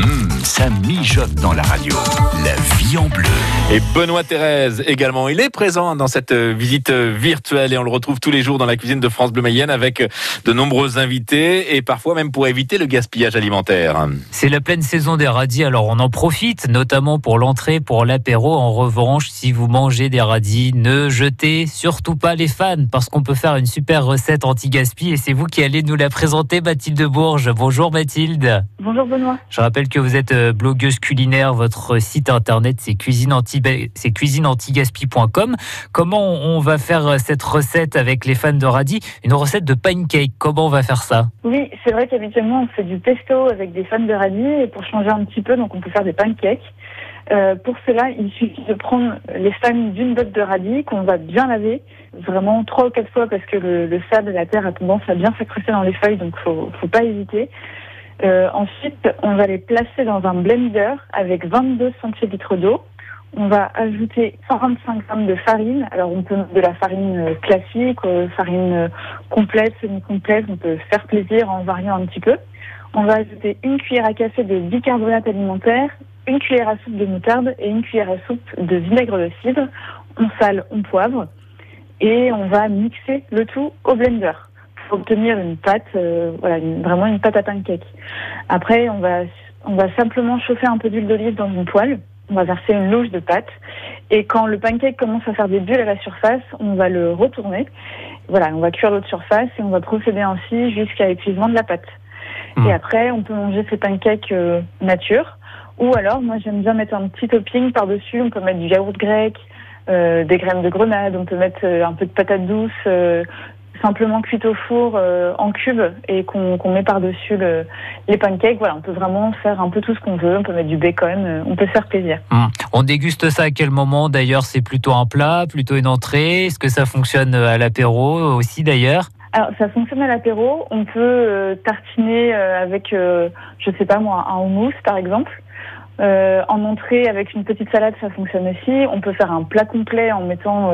Mmh, ça mijote dans la radio. La vie en bleu. Et Benoît Thérèse également, il est présent dans cette euh, visite virtuelle et on le retrouve tous les jours dans la cuisine de France Bleu Mayenne avec euh, de nombreux invités et parfois même pour éviter le gaspillage alimentaire. C'est la pleine saison des radis, alors on en profite, notamment pour l'entrée, pour l'apéro. En revanche, si vous mangez des radis, ne jetez surtout pas les fans parce qu'on peut faire une super recette anti-gaspi et c'est vous qui allez nous la présenter, Mathilde Bourges. Bonjour Mathilde. Bonjour Benoît. Je rappelle que vous êtes blogueuse culinaire, votre site internet c'est cuisine anti c'est cuisineantigaspi.com. Comment on va faire cette recette avec les fans de radis Une recette de pancake. Comment on va faire ça? Oui, c'est vrai qu'habituellement on fait du pesto avec des fans de radis et pour changer un petit peu, donc on peut faire des pancakes. Euh, pour cela, il suffit de prendre les fans d'une botte de radis qu'on va bien laver, vraiment trois ou quatre fois parce que le, sable et la terre a tendance à bien s'incruster dans les feuilles, donc faut, faut pas hésiter. Euh, ensuite, on va les placer dans un blender avec 22 centilitres d'eau. On va ajouter 45 grammes de farine. Alors, on peut de la farine euh, classique, euh, farine complète, semi-complète. On peut faire plaisir en variant un petit peu. On va ajouter une cuillère à café de bicarbonate alimentaire, une cuillère à soupe de moutarde et une cuillère à soupe de vinaigre de cidre. On sale, on poivre et on va mixer le tout au blender obtenir une pâte, voilà, vraiment une pâte à pancake. Après, on va, on va simplement chauffer un peu d'huile d'olive dans une poêle on va verser une louche de pâte. Et quand le pancake commence à faire des bulles à la surface, on va le retourner. Voilà, on va cuire l'autre surface et on va procéder ainsi jusqu'à l'épuisement de la pâte. Hmm. Et après, on peut manger ces pancakes euh, nature. Ou alors, moi, j'aime bien mettre un petit topping par-dessus. On peut mettre du yaourt grec, euh, des graines de grenade, on peut mettre euh, un peu de patate douce, simplement cuite au four euh, en cube et qu'on met par-dessus le, les pancakes. Voilà, on peut vraiment faire un peu tout ce qu'on veut. On peut mettre du bacon, euh, on peut se faire plaisir. Hum. On déguste ça à quel moment D'ailleurs, c'est plutôt un plat, plutôt une entrée? Est-ce que ça fonctionne à l'apéro aussi d'ailleurs? Alors, ça fonctionne à l'apéro. On peut euh, tartiner avec, je sais pas moi, un houmous par exemple. en entrée avec une petite salade, ça fonctionne aussi. On peut faire un plat complet en mettant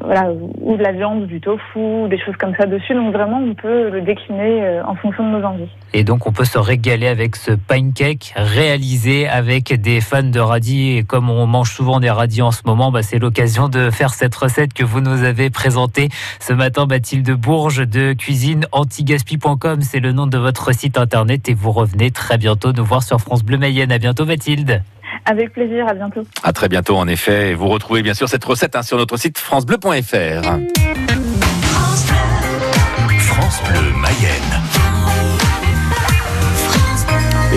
voilà, ou de la viande, du tofu, des choses comme ça dessus. Donc vraiment, on peut le décliner euh, en fonction de nos envies. Et donc, on peut se régaler avec ce pancake réalisé avec des fans de radis. Et comme on mange souvent des radis en ce moment, bah, c'est l'occasion de faire cette recette que vous nous avez présentée ce matin, Mathilde Bourges de cuisine antigaspi.com. C'est le nom de votre site internet et vous revenez très bientôt nous voir sur France Bleu Mayenne. À bientôt, Mathilde. Avec plaisir, à bientôt. À très bientôt, en effet. Vous retrouvez bien sûr cette recette hein, sur notre site francebleu.fr. France Bleu Mayenne.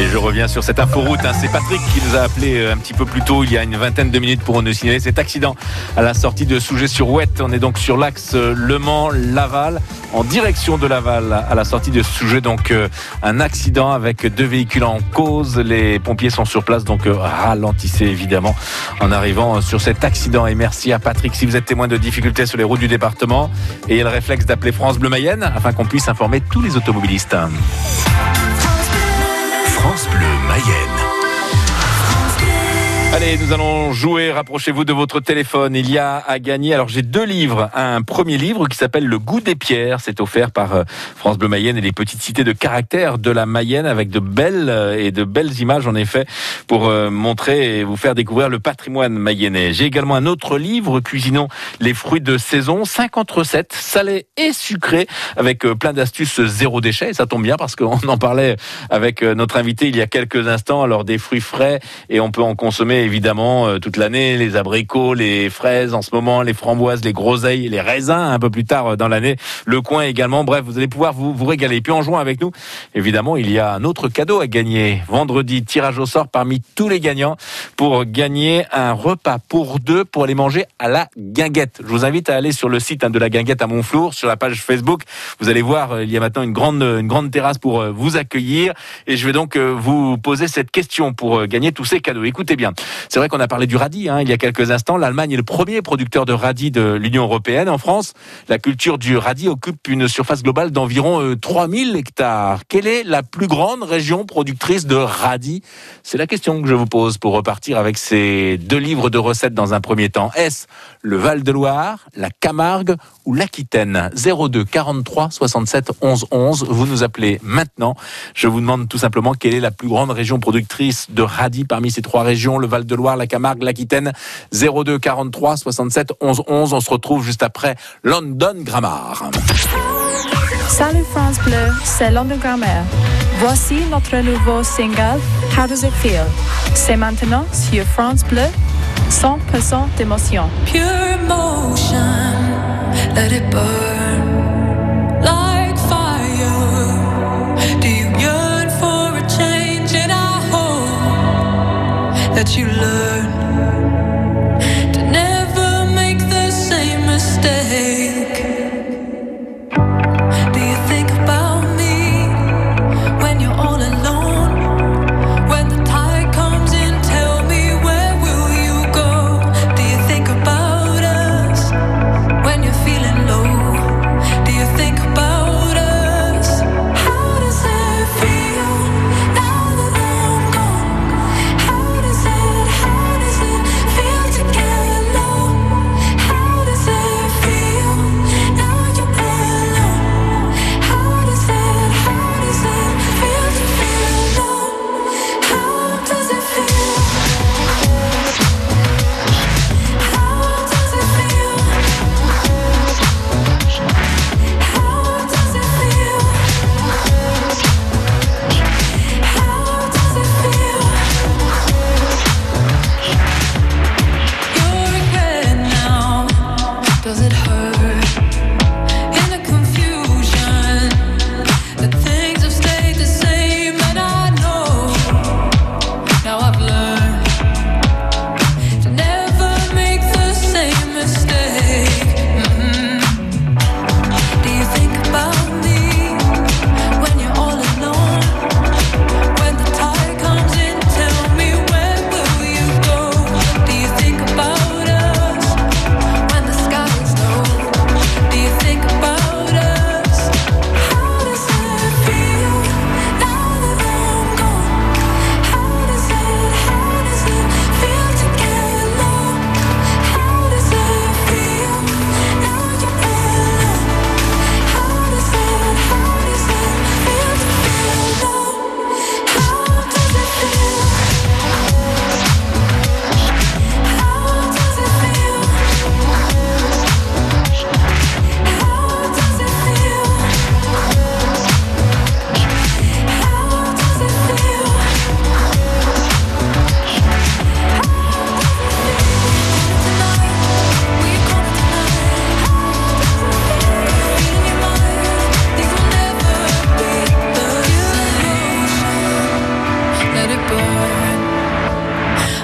Et je reviens sur cette inforoute. Hein. C'est Patrick qui nous a appelé euh, un petit peu plus tôt, il y a une vingtaine de minutes, pour nous signaler cet accident à la sortie de Souget-sur-Ouette. On est donc sur l'axe euh, Le Mans-Laval, en direction de Laval, à la sortie de Souget. Donc euh, un accident avec deux véhicules en cause. Les pompiers sont sur place, donc ralentissez évidemment en arrivant sur cet accident. Et merci à Patrick si vous êtes témoin de difficultés sur les routes du département. Et il le réflexe d'appeler France Bleu Mayenne afin qu'on puisse informer tous les automobilistes. France Bleu Mayenne. Allez, nous allons jouer. Rapprochez-vous de votre téléphone. Il y a à gagner. Alors, j'ai deux livres. Un premier livre qui s'appelle Le goût des pierres. C'est offert par euh, France Bleu Mayenne et les petites cités de caractère de la Mayenne avec de belles euh, et de belles images, en effet, pour euh, montrer et vous faire découvrir le patrimoine mayennais. J'ai également un autre livre, Cuisinons les fruits de saison. 50 recettes salées et sucrées avec plein d'astuces zéro déchet. Et ça tombe bien parce qu'on en parlait avec notre invité il y a quelques instants. Alors, des fruits frais et on peut en consommer évidemment euh, toute l'année, les abricots, les fraises en ce moment, les framboises, les groseilles, les raisins un peu plus tard euh, dans l'année, le coin également. Bref, vous allez pouvoir vous, vous régaler. puis en jouant avec nous, évidemment, il y a un autre cadeau à gagner. Vendredi, tirage au sort parmi tous les gagnants pour gagner un repas pour deux pour aller manger à la guinguette. Je vous invite à aller sur le site hein, de la guinguette à Montflour, sur la page Facebook. Vous allez voir, euh, il y a maintenant une grande, une grande terrasse pour vous accueillir. Et je vais donc vous poser cette question pour gagner tous ces cadeaux. Écoutez bien. C'est vrai qu'on a parlé du radis hein, il y a quelques instants. L'Allemagne est le premier producteur de radis de l'Union européenne. En France, la culture du radis occupe une surface globale d'environ 3000 euh, hectares. Quelle est la plus grande région productrice de radis? C'est la question que je vous pose pour repartir avec ces deux livres de recettes dans un premier temps. Est-ce le Val-de-Loire, la Camargue ou l'Aquitaine? 02 43 67 11 11. Vous nous appelez maintenant. Je vous demande tout simplement quelle est la plus grande région productrice de radis parmi ces trois régions, le Val-de-Loire, la Camargue, l'Aquitaine. 02 43 67 11 11. On se retrouve juste après London Grammar. Salut France Bleu, c'est London Grammar. Voici notre nouveau single How Does It Feel? C'est maintenant sur France Bleu 100% d'émotion. Pure emotion, let it burn you love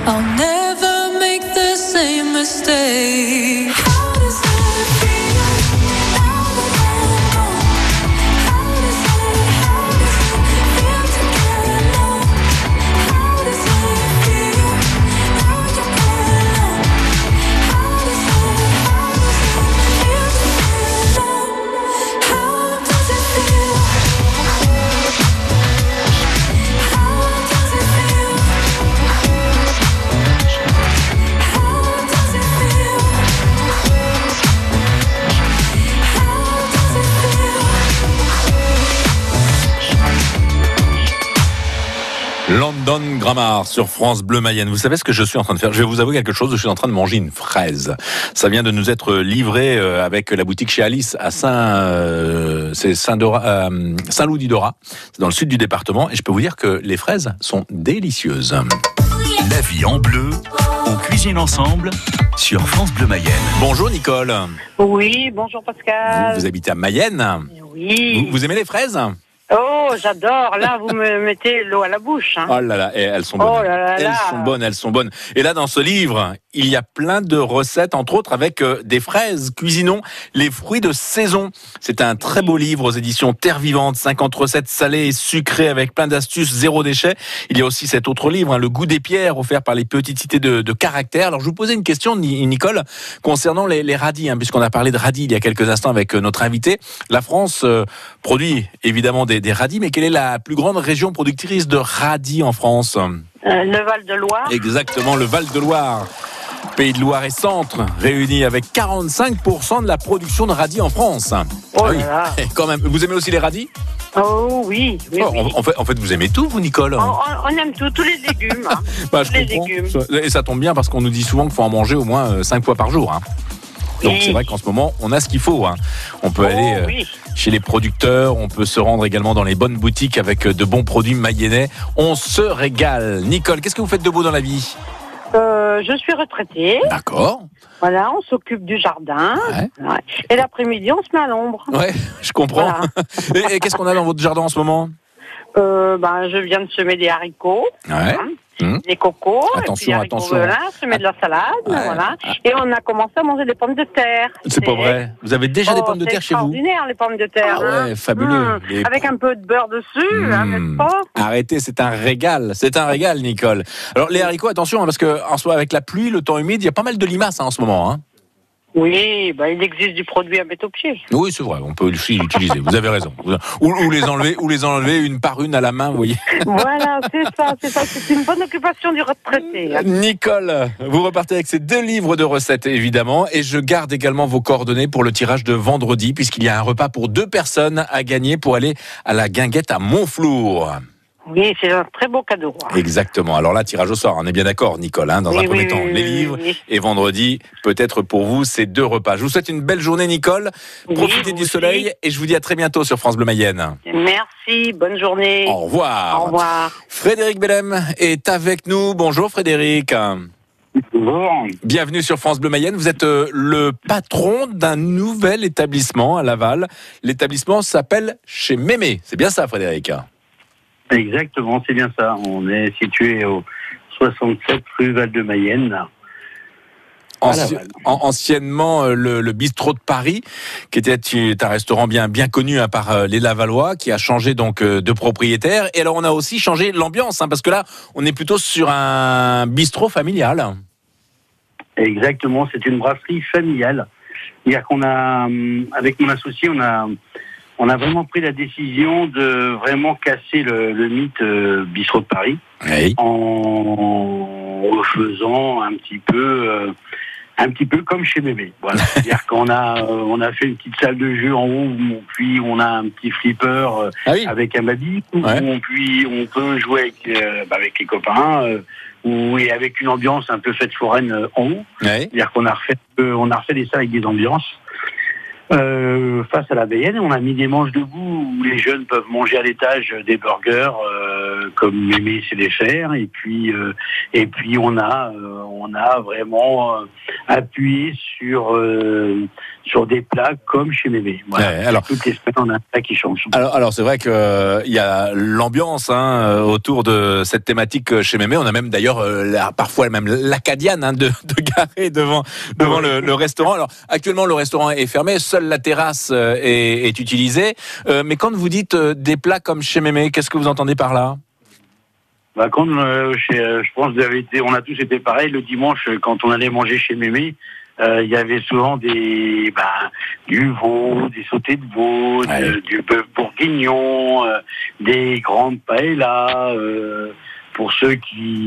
I'll never make the same mistake. London Grammar sur France Bleu Mayenne. Vous savez ce que je suis en train de faire? Je vais vous avouer quelque chose. Je suis en train de manger une fraise. Ça vient de nous être livré euh, avec la boutique chez Alice à Saint, euh, c'est Saint, euh, Saint Loup d'Idora. C'est dans le sud du département. Et je peux vous dire que les fraises sont délicieuses. La vie en bleu. On cuisine ensemble sur France Bleu Mayenne. Bonjour Nicole. Oui, bonjour Pascal. Vous, vous habitez à Mayenne. Oui. Vous, vous aimez les fraises? Oh j'adore. Là, vous me mettez l'eau à la bouche. hein. Oh là là, et elles sont bonnes. Oh là là elles là. sont bonnes, elles sont bonnes. Et là, dans ce livre, il y a plein de recettes, entre autres avec euh, des fraises. Cuisinons les fruits de saison. C'est un très beau livre aux éditions Terre Vivante. 50 recettes salées et sucrées avec plein d'astuces, zéro déchet. Il y a aussi cet autre livre, hein, Le goût des pierres, offert par les petites cités de, de caractère. Alors, je vous posais une question, Ni- Nicole, concernant les, les radis, hein, puisqu'on a parlé de radis il y a quelques instants avec euh, notre invité. La France euh, produit évidemment des, des radis, mais quelle est la plus grande région productrice de radis en France? Euh, le Val de Loire. Exactement, le Val-de-Loire. Pays de Loire et Centre, réunis avec 45% de la production de radis en France. Oh Ah oui. là quand même, vous aimez aussi les radis? Oh oui, oui, Oh, oui. en, fait, en fait, vous aimez tout, vous, Nicole On, aime tout, tous les légumes. hein. Bah, les comprends. légumes. Et ça tombe bien parce qu'on nous dit souvent qu'il faut en manger au moins 5 fois par jour. hein. Donc c'est vrai qu'en ce moment, on a ce qu'il faut. hein. On peut Oh, aller euh, oui. chez les producteurs, on peut se rendre également dans les bonnes boutiques avec euh, de bons produits mayennais. On se régale. Nicole, qu'est-ce que vous faites de beau dans la vie? Euh, je suis retraitée. D'accord. Voilà, on s'occupe du jardin. Ouais. Ouais. Et l'après-midi, on se met à l'ombre. Ouais, je comprends. Voilà. Et, et qu'est-ce qu'on a dans votre jardin en ce moment? Euh, ben, je viens de semer des haricots, Ouais. Mmh. des cocos, et Attention, puis haricots attention. Velin, semer de la salade, Ouais. voilà. Et on a commencé à manger des pommes de terre. C'est pas vrai. Vous avez déjà des Oh, pommes de terre chez vous extraordinaire, les pommes de terre. Ah ouais, hein. fabuleux. Mmh. Les- Avec un peu de beurre dessus, hein, Mmh. n'est-ce pas? Arrêtez, c'est un régal. C'est un régal, Nicole. Alors les haricots, attention, hein, parce que en soi, avec la pluie, le temps humide, il y a pas mal de limaces hein, en ce moment. Oui, ben, il existe du produit à mettre au pied. Oui, c'est vrai. On peut aussi l'utiliser. Vous avez raison. Ou, ou les enlever, ou les enlever une par une à la main. Vous voyez. voilà, c'est ça, c'est ça. C'est une bonne occupation du retraité. hein. Nicole, vous repartez avec ces deux livres de recettes, évidemment, et je garde également vos coordonnées pour le tirage de vendredi, puisqu'il y a un repas pour deux personnes à gagner pour aller à la guinguette à Montflour. Oui, c'est un très beau cadeau. hein. Exactement. Alors là, tirage au sort, on est bien d'accord, Nicole, hein, dans un Oui, premier oui, temps, oui, les livres. oui. Et vendredi, peut-être pour vous, ces deux repas. Je vous souhaite une belle journée, Nicole. Profitez du aussi. soleil et je vous dis à très bientôt sur France Bleu Mayenne. Merci, bonne journée. Au revoir. Au revoir. Frédéric Bellem est avec nous. Bonjour Frédéric. Bonjour. Bienvenue sur France Bleu Mayenne. Vous êtes euh, le patron d'un nouvel établissement à Laval. L'établissement s'appelle Chez Mémé. C'est bien ça, Frédéric? Exactement, c'est bien ça. On est situé au 67 rue Val-de-Mayenne. Anciennement euh, le, le bistrot de Paris, qui était un restaurant bien bien connu hein, par euh, les Lavallois, qui a changé donc euh, de propriétaire. Et alors on a aussi changé l'ambiance, hein, parce que là on est plutôt sur un bistrot familial. Exactement, c'est une brasserie familiale. C'est-à-dire qu'on a, hum, avec mon associé, on a, on a vraiment pris la décision de vraiment casser le, le mythe euh, bistrot de Paris Oui. en refaisant un petit peu, euh, un petit peu comme chez Mémé. Voilà. C'est-à-dire qu'on a, euh, on a fait une petite salle de jeu en haut, où- puis on a un petit flipper euh, Ah oui. avec un baby, où Ouais. on, puis on peut jouer avec, euh, bah, avec les copains, euh, ou, et avec une ambiance un peu fête foraine euh, en haut. Oui. C'est-à-dire qu'on a refait, euh, on a refait des salles avec des ambiances. Euh, face à la Bayenne, on a mis des manches debout où les jeunes peuvent manger à l'étage des burgers euh, comme Mémé sait les faire et puis euh, et puis on a euh, on a vraiment euh, appuyé sur euh, sur des plats comme chez Mémé. Voilà. Ouais, alors- toutes les semaines on a un plat qui change. Alors, alors c'est vrai que euh, il y a l'ambiance hein, autour de cette thématique chez Mémé. On a même d'ailleurs euh, parfois même l'acadiane hein, de, de garer devant devant le, le restaurant. Alors actuellement le restaurant est fermé, seule la terrasse est, est utilisée. Euh, mais quand vous dites euh, des plats comme chez Mémé, qu'est-ce que vous entendez par là? Bah, quand euh, chez, euh, je pense été, on a tous été pareil le dimanche euh, quand on allait manger chez Mémé. euh, Il y avait souvent des bah, du veau, des sautés de veau, de- du bœuf bourguignon, euh, des grandes paellas. euh, pour ceux qui